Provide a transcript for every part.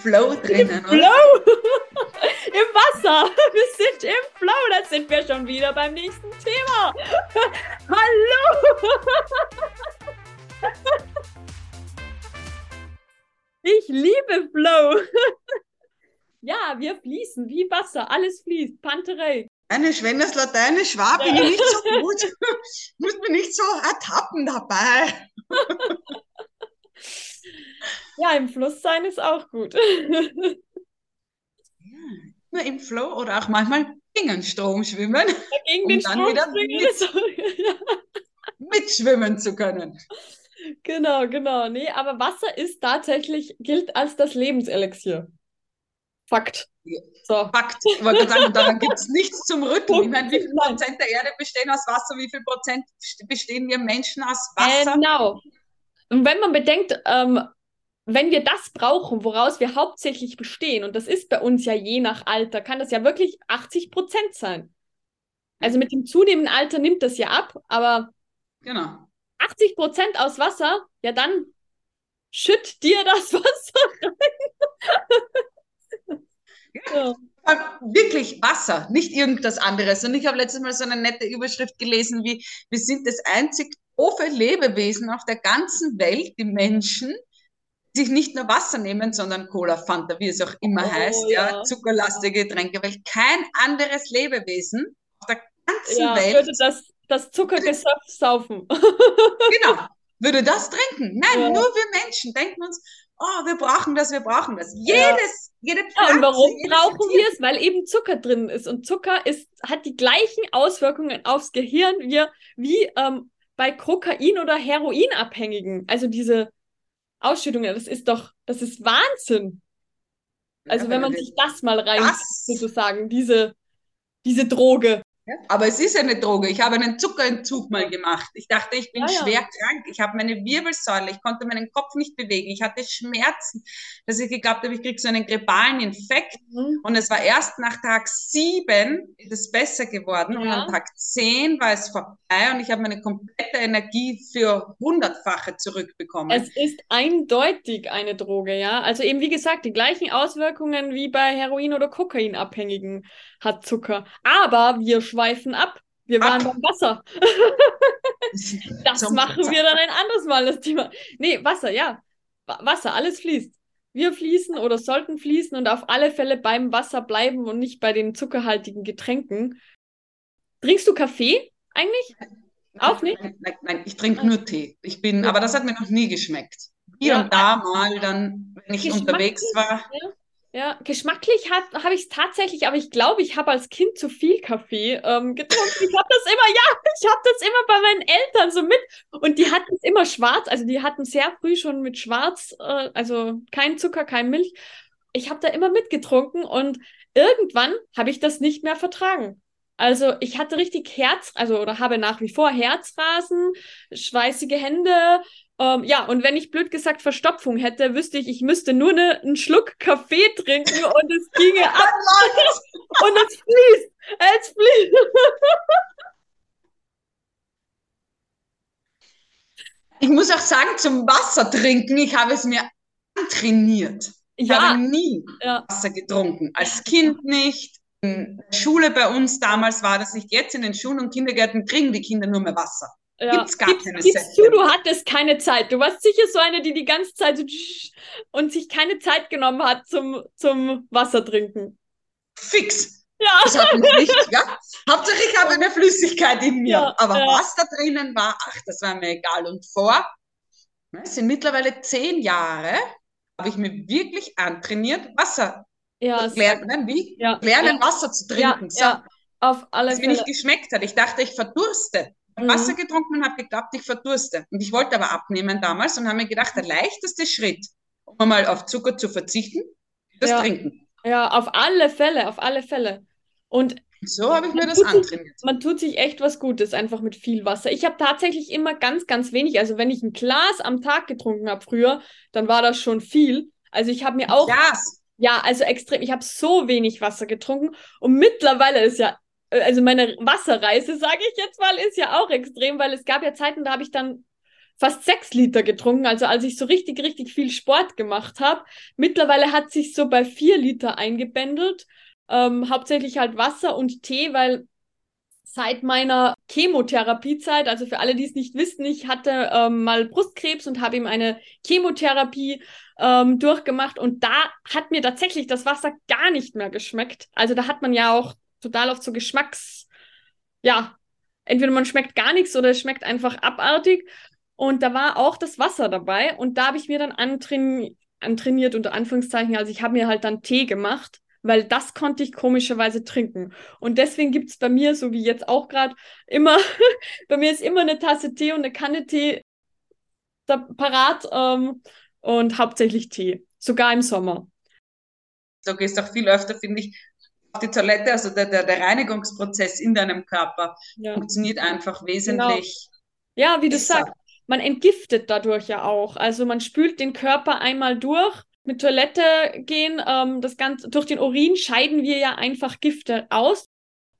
Flow drinnen. Flow! Im Wasser! Wir sind im Flow, da sind wir schon wieder beim nächsten Thema. Hallo! Ich liebe Flow. Ja, wir fließen wie Wasser, alles fließt. Panterei. Eine wenn das Lateinisch war, bin ich nicht so gut. Muss mir nicht so ertappen dabei. Ja, im Fluss sein ist auch gut. Ja, nur im Flow oder auch manchmal gegen den Strom schwimmen, Gegen um den dann Strom wieder mit, mitschwimmen zu können. Genau, genau. Nee, aber Wasser ist tatsächlich, gilt als das Lebenselixier. Fakt. Ja. So. Fakt. Ich wollte sagen, daran gibt es nichts zum Rütteln. Ich meine, wie viel. Prozent der Erde bestehen aus Wasser? Wie viel Prozent bestehen wir Menschen aus Wasser? Genau. Und wenn man bedenkt, ähm, wenn wir das brauchen, woraus wir hauptsächlich bestehen, und das ist bei uns ja je nach Alter, kann das ja wirklich 80 Prozent sein. Also mit dem zunehmenden Alter nimmt das ja ab, aber Genau. 80 Prozent aus Wasser, ja dann schütt dir das Wasser rein. ja. Wirklich Wasser, nicht irgendwas anderes. Und ich habe letztes Mal so eine nette Überschrift gelesen, wie wir sind das einzig doofe Lebewesen auf der ganzen Welt, die Menschen, sich nicht nur Wasser nehmen, sondern Cola, Fanta, wie es auch immer Oh, heißt, ja. ja. zuckerlastige Getränke, weil kein anderes Lebewesen auf der ganzen ja, Welt würde das, das Zuckergesöff saufen. Genau. Würde das trinken? Nein, Ja. nur wir Menschen denken uns, oh, wir brauchen das, wir brauchen das. Ja. Jedes, jede Ja, Pflanze, und warum brauchen wir es? Weil eben Zucker drin ist. Und Zucker ist, hat die gleichen Auswirkungen aufs Gehirn wie, wie ähm, bei Kokain- oder Heroinabhängigen. Also diese Ausschüttungen, das ist doch, das ist Wahnsinn. Also Ja, wenn man sich das mal rein, das, sozusagen, diese, diese Droge. Ja, aber es ist eine Droge. Ich habe einen Zuckerentzug mal gemacht. Ich dachte, ich bin Ja, ja. schwer krank. Ich habe meine Wirbelsäule, ich konnte meinen Kopf nicht bewegen. Ich hatte Schmerzen, dass ich geglaubt habe, ich kriege so einen grippalen Infekt. Mhm. Und es war erst nach Tag sieben ist es besser geworden. Und Ja. an Tag zehn war es vorbei und ich habe meine komplette Energie für hundertfache zurückbekommen. Es ist eindeutig eine Droge, ja. Also eben, wie gesagt, die gleichen Auswirkungen wie bei Heroin- oder Kokainabhängigen hat Zucker. Aber wir schweifen ab. Wir waren Ab. beim Wasser. Das machen wir dann ein anderes Mal, das Thema. Nee, Wasser, ja. Wa- Wasser, alles fließt. Wir fließen oder sollten fließen und auf alle Fälle beim Wasser bleiben und nicht bei den zuckerhaltigen Getränken. Trinkst du Kaffee eigentlich? Auch nicht? Nein, nein, nein ich trinke nur Tee. Ich bin, Ja. aber das hat mir noch nie geschmeckt. Hier Ja. und da mal dann, wenn ich unterwegs war. Ja, geschmacklich habe hab ich es tatsächlich, aber ich glaube, ich habe als Kind zu viel Kaffee ähm, getrunken. Ich habe das immer, ja, ich habe das immer bei meinen Eltern so mit. Und die hatten es immer schwarz, also die hatten sehr früh schon mit schwarz, äh, also kein Zucker, kein Milch. Ich habe da immer mitgetrunken und irgendwann habe ich das nicht mehr vertragen. Also ich hatte richtig Herz, also oder habe nach wie vor Herzrasen, schweißige Hände, ähm, ja, und wenn ich blöd gesagt Verstopfung hätte, wüsste ich, ich müsste nur ne, einen Schluck Kaffee trinken und es ginge ab und es fließt. Es fließt. Ich muss auch sagen, zum Wasser trinken, ich habe es mir antrainiert. Ich Ja, habe nie ja, Wasser getrunken. Als Kind nicht. In der Schule bei uns damals war das nicht. Jetzt in den Schulen und Kindergärten kriegen die Kinder nur mehr Wasser. Ja. Gibt's gar Gibst, keine gibst Sätze. du, hattest keine Zeit. Du warst sicher so eine, die die ganze Zeit so und sich keine Zeit genommen hat zum, zum Wasser trinken. Fix. Ja, Das hat mich nicht, ja. Hauptsache ich habe eine Flüssigkeit in mir. Ja, Aber ja. was da drinnen war, ach, das war mir egal. Und vor, ne, es sind mittlerweile zehn Jahre, habe ich mir wirklich antrainiert, Wasser ja, zu lernen, ne, wie? ja, lernen, Wasser zu ja, trinken. So, ja, auf alle was mir nicht geschmeckt hat. Ich dachte, ich verdurste. Ich habe Mhm. Wasser getrunken und habe geglaubt, ich verdurste. Und ich wollte aber abnehmen damals und habe mir gedacht, der leichteste Schritt, um einmal auf Zucker zu verzichten, ist das Ja. Trinken. Ja, auf alle Fälle, auf alle Fälle. Und so habe ich mir das tut sich- antrainiert. man tut sich echt was Gutes, einfach mit viel Wasser. Ich habe tatsächlich immer ganz, ganz wenig. Also wenn ich ein Glas am Tag getrunken habe früher, dann war das schon viel. Also ich habe mir auch, Glas. ja, also extrem, ich habe so wenig Wasser getrunken. Und mittlerweile ist ja, also meine Wasserreise, sage ich jetzt mal, ist ja auch extrem, weil es gab ja Zeiten, da habe ich dann fast sechs Liter getrunken, also als ich so richtig, richtig viel Sport gemacht habe. Mittlerweile hat sich so bei vier Liter eingebändelt. Ähm, hauptsächlich halt Wasser und Tee, weil seit meiner Chemotherapiezeit, also für alle, die es nicht wissen, ich hatte ähm, mal Brustkrebs und habe ihm eine Chemotherapie ähm, durchgemacht und da hat mir tatsächlich das Wasser gar nicht mehr geschmeckt. Also da hat man ja auch total oft so Geschmacks, ja, entweder man schmeckt gar nichts oder es schmeckt einfach abartig. Und da war auch das Wasser dabei und da habe ich mir dann antrain antrainiert, unter Anführungszeichen. Also ich habe mir halt dann Tee gemacht, weil das konnte ich komischerweise trinken. Und deswegen gibt es bei mir, so wie jetzt auch gerade, immer, bei mir ist immer eine Tasse Tee und eine Kanne Tee parat ähm, und hauptsächlich Tee, sogar im Sommer. Du gehst auch viel öfter, finde ich, die Toilette, also der, der, der Reinigungsprozess in deinem Körper ja. funktioniert einfach wesentlich. Genau. Ja, wie du sagst, man entgiftet dadurch ja auch. Also man spült den Körper einmal durch. Mit Toilette gehen, ähm, das Ganze, durch den Urin scheiden wir ja einfach Gifte aus.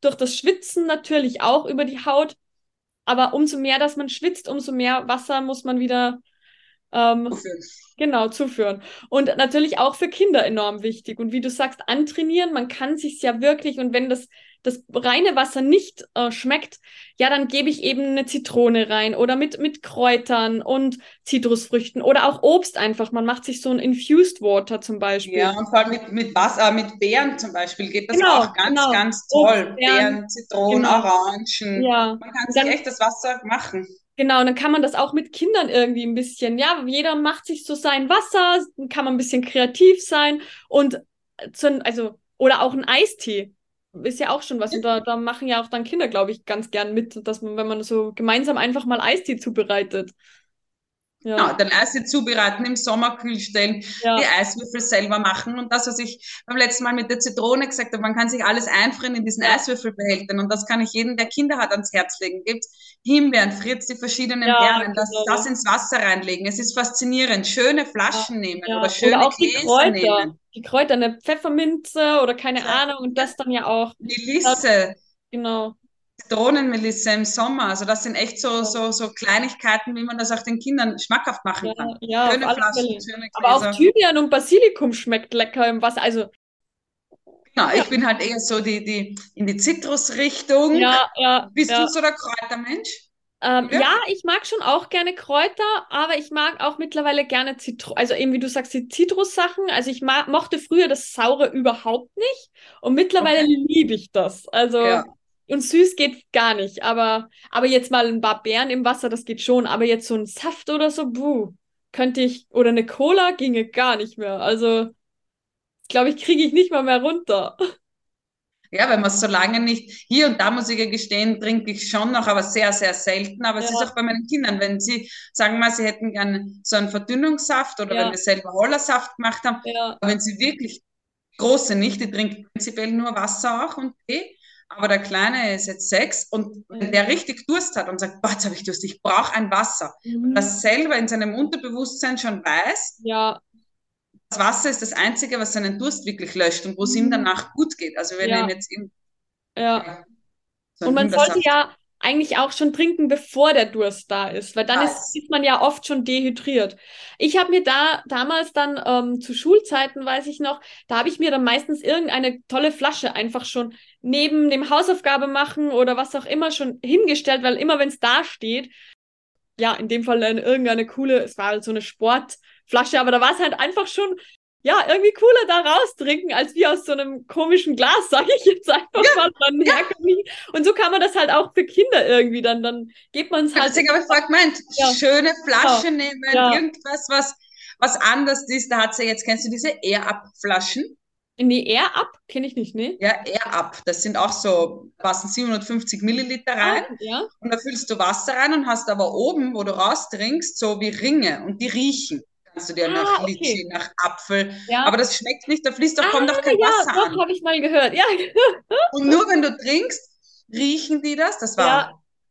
Durch das Schwitzen natürlich auch über die Haut. Aber umso mehr, dass man schwitzt, umso mehr Wasser muss man wieder ähm, Genau, zuführen. Und natürlich auch für Kinder enorm wichtig. Und wie du sagst, antrainieren, man kann sich ja wirklich, und wenn das, das reine Wasser nicht äh, schmeckt, ja, dann gebe ich eben eine Zitrone rein oder mit, mit Kräutern und Zitrusfrüchten oder auch Obst einfach. Man macht sich so ein Infused Water zum Beispiel. Ja, und vor allem mit, mit Wasser, mit Beeren zum Beispiel geht das genau, auch ganz, genau. ganz toll. Obst, Beeren, Beeren, Zitronen, genau. Orangen. Ja. Man kann sich dann, echt das Wasser machen. Genau, und dann kann man das auch mit Kindern irgendwie ein bisschen, ja, jeder macht sich so sein Wasser, kann man ein bisschen kreativ sein und zu, also, oder auch ein Eistee ist ja auch schon was. Und da, da machen ja auch dann Kinder, glaube ich, ganz gern mit, dass man, wenn man so gemeinsam einfach mal Eistee zubereitet. Ja. Genau, den Eistee zubereiten, im Sommer kühl stellen, ja. die Eiswürfel selber machen. Und das, was ich beim letzten Mal mit der Zitrone gesagt habe, man kann sich alles einfrieren in diesen ja. Eiswürfelbehältern. Und das kann ich jedem, der Kinder hat, ans Herz legen. Gibt Himbeeren, Fritz, die verschiedenen ja, Beeren, das, genau. das ins Wasser reinlegen. Es ist faszinierend. Schöne Flaschen nehmen oder schöne oder auch Gläser die Kräuter. nehmen. Die Kräuter, eine Pfefferminze oder keine Ahnung. Und das dann ja auch. Melisse. Genau. Zitronenmelisse im Sommer. Also das sind echt so, so, so Kleinigkeiten, wie man das auch den Kindern schmackhaft machen ja, kann. Ja, schöne Flaschen, schöne Aber auch Thymian und Basilikum schmeckt lecker im Wasser. Also Genau, ich bin halt eher so die, die in die Zitrusrichtung. Ja, ja. Bist ja. du so der Kräutermensch? Ähm, ja? ja? ich mag schon auch gerne Kräuter, aber ich mag auch mittlerweile gerne Zitrus, also eben wie du sagst, die Zitrussachen. Also ich mochte früher das Saure überhaupt nicht und mittlerweile okay. liebe ich das. Also ja. Und süß geht gar nicht, aber, aber jetzt mal ein paar Beeren im Wasser, das geht schon. Aber jetzt so ein Saft oder so, buh, könnte ich, oder eine Cola ginge gar nicht mehr. Also, glaube ich, kriege ich nicht mal mehr runter. Ja, wenn man es so lange nicht, hier und da muss ich ja gestehen, trinke ich schon noch, aber sehr, sehr selten. Aber ja. es ist auch bei meinen Kindern, wenn sie sagen mal, sie hätten gerne so einen Verdünnungssaft oder ja. wenn wir selber Hollersaft gemacht haben, ja. aber wenn sie wirklich große nicht, die trinken prinzipiell nur Wasser auch und Tee aber der Kleine ist jetzt sechs und wenn der richtig Durst hat und sagt, boah, jetzt habe ich Durst, ich brauche ein Wasser, mhm. das selber in seinem Unterbewusstsein schon weiß, ja. das Wasser ist das Einzige, was seinen Durst wirklich löscht und wo es ihm mhm. danach gut geht. Also wenn ja. er ihn jetzt im, ja. ja so und man sollte ja eigentlich auch schon trinken, bevor der Durst da ist, weil dann ist, ist, man ja oft schon dehydriert. Ich habe mir da damals dann ähm, zu Schulzeiten, weiß ich noch, da habe ich mir dann meistens irgendeine tolle Flasche einfach schon neben dem Hausaufgabe machen oder was auch immer schon hingestellt, weil immer wenn es da steht, ja, in dem Fall dann irgendeine coole, es war halt so eine Sportflasche, aber da war es halt einfach schon ja, irgendwie cooler da raustrinken, als wie aus so einem komischen Glas, sage ich jetzt einfach ja, mal. Dann ja. Und so kann man das halt auch für Kinder irgendwie, dann, dann geht man es halt. Deswegen habe ich vorhin gemeint, ja. schöne Flasche nehmen, irgendwas, was, was anders ist. Da hat sie jetzt, kennst du diese Air-Up-Flaschen? Nee, Air Up kenne ich nicht, ne? Ja, Air Up. Das sind auch so, passen 750 Milliliter rein. Ja. Und da füllst du Wasser rein und hast aber oben, wo du raustrinkst, so wie Ringe und die riechen kannst du dir ah, nach okay. Litschi, nach Apfel. Ja. Aber das schmeckt nicht, da fließt doch, kommt doch kein ja, Wasser doch, habe ich mal gehört. Ja. Und nur wenn du trinkst, riechen die das. Das war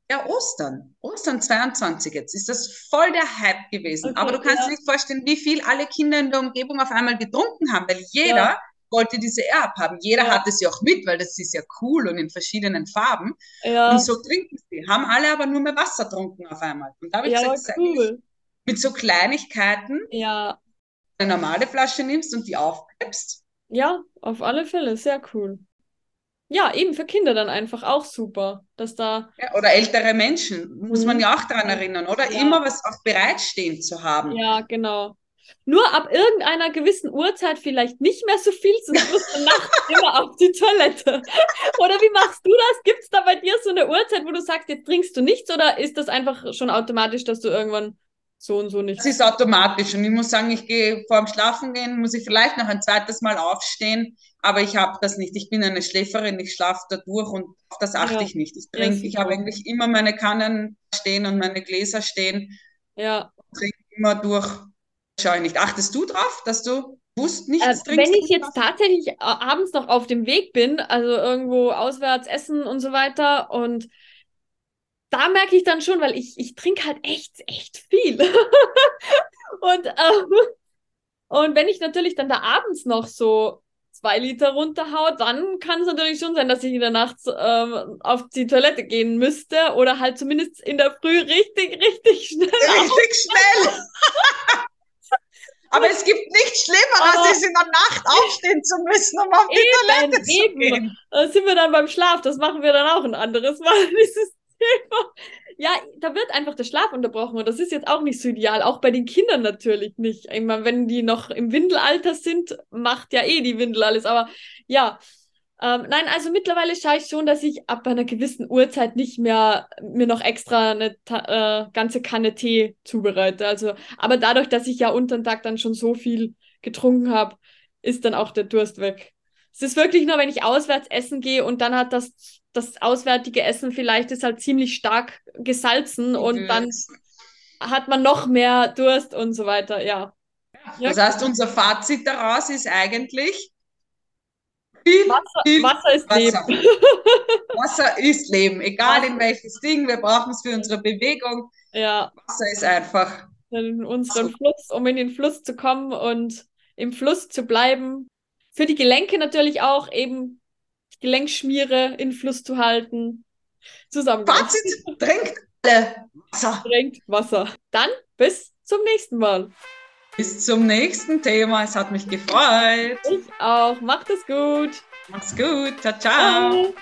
ja, ja Ostern. Ostern 22 jetzt. Ist das voll der Hype gewesen. Okay, Aber du kannst dir nicht vorstellen, wie viel alle Kinder in der Umgebung auf einmal getrunken haben, weil jeder wollte diese Air haben. Jeder Ja. hat es ja auch mit, weil das ist ja cool und in verschiedenen Farben. Ja, Und so trinken sie. Haben alle aber nur mehr Wasser getrunken auf einmal. Und da habe ich ja, gesagt, das ist eigentlich cool. Mit so Kleinigkeiten Ja, eine normale Flasche nimmst und die aufklappst. ja, auf alle Fälle, sehr cool. Ja, eben für Kinder dann einfach auch super, dass da, Ja, oder ältere Menschen, muss man Mhm. ja auch daran erinnern, oder? Ja. Immer was auch bereitstehen zu haben. ja, genau. Nur ab irgendeiner gewissen Uhrzeit vielleicht nicht mehr so viel, sonst musst du nachts immer auf die Toilette. Oder wie machst du das? Gibt es da bei dir so eine Uhrzeit, wo du sagst, jetzt trinkst du nichts oder ist das einfach schon automatisch, dass du irgendwann so und so Das nichts? ist automatisch. Und ich muss sagen, ich gehe vor dem Schlafengehen, muss ich vielleicht noch ein zweites Mal aufstehen, aber ich habe das nicht. Ich bin eine Schläferin, ich schlafe da durch und auf das achte Ja. ich nicht. Ich Ja, trinke, ich super. habe eigentlich immer meine Kannen stehen und meine Gläser stehen, Ja. trinke immer durch. Schau ich nicht. Achtest du drauf, dass du bewusst Äh, nichts wenn trinkst? ich jetzt tatsächlich äh, abends noch auf dem Weg bin, also irgendwo auswärts essen und so weiter, und da merke ich dann schon, weil ich, ich trinke halt echt, echt viel. Und, ähm, und wenn ich natürlich dann da abends noch so zwei Liter runterhaue, dann kann es natürlich schon sein, dass ich in der Nacht ähm, auf die Toilette gehen müsste oder halt zumindest in der Früh richtig, richtig schnell. Richtig schnell. Aber es gibt nichts Schlimmeres, Aber- als in der Nacht aufstehen zu müssen, um auf die Toilette Eben, zu eben. gehen. Da sind wir dann beim Schlaf. Das machen wir dann auch ein anderes Mal, dieses. Ja, da wird einfach der Schlaf unterbrochen und das ist jetzt auch nicht so ideal. Auch bei den Kindern natürlich nicht. Ich meine, wenn die noch im Windelalter sind, macht ja eh die Windel alles. Aber ja, ähm, nein, also mittlerweile schaue ich schon, dass ich ab einer gewissen Uhrzeit nicht mehr mir noch extra eine äh, ganze Kanne Tee zubereite. Also, aber dadurch, dass ich ja unter den Tag dann schon so viel getrunken habe, ist dann auch der Durst weg. Es ist wirklich nur, wenn ich auswärts essen gehe und dann hat das, das auswärtige Essen vielleicht ist halt ziemlich stark gesalzen und dann hat man noch mehr Durst und so weiter, ja. Ja, Das heißt, unser Fazit daraus ist eigentlich, viel, Wasser, viel Wasser ist Wasser. Leben. Wasser ist Leben, egal Wasser. in welches Ding, wir brauchen es für unsere Bewegung. Ja, Wasser ist einfach, in unseren So. Fluss, um in den Fluss zu kommen und im Fluss zu bleiben. Für die Gelenke natürlich auch eben Gelenkschmiere in Fluss zu halten. Zusammengefasst. Fazit, trinkt alle Wasser. Trinkt Wasser. Dann bis zum nächsten Mal. Bis zum nächsten Thema, es hat mich gefreut. Ich auch. Macht es gut. Mach's gut, ciao, ciao. Ciao.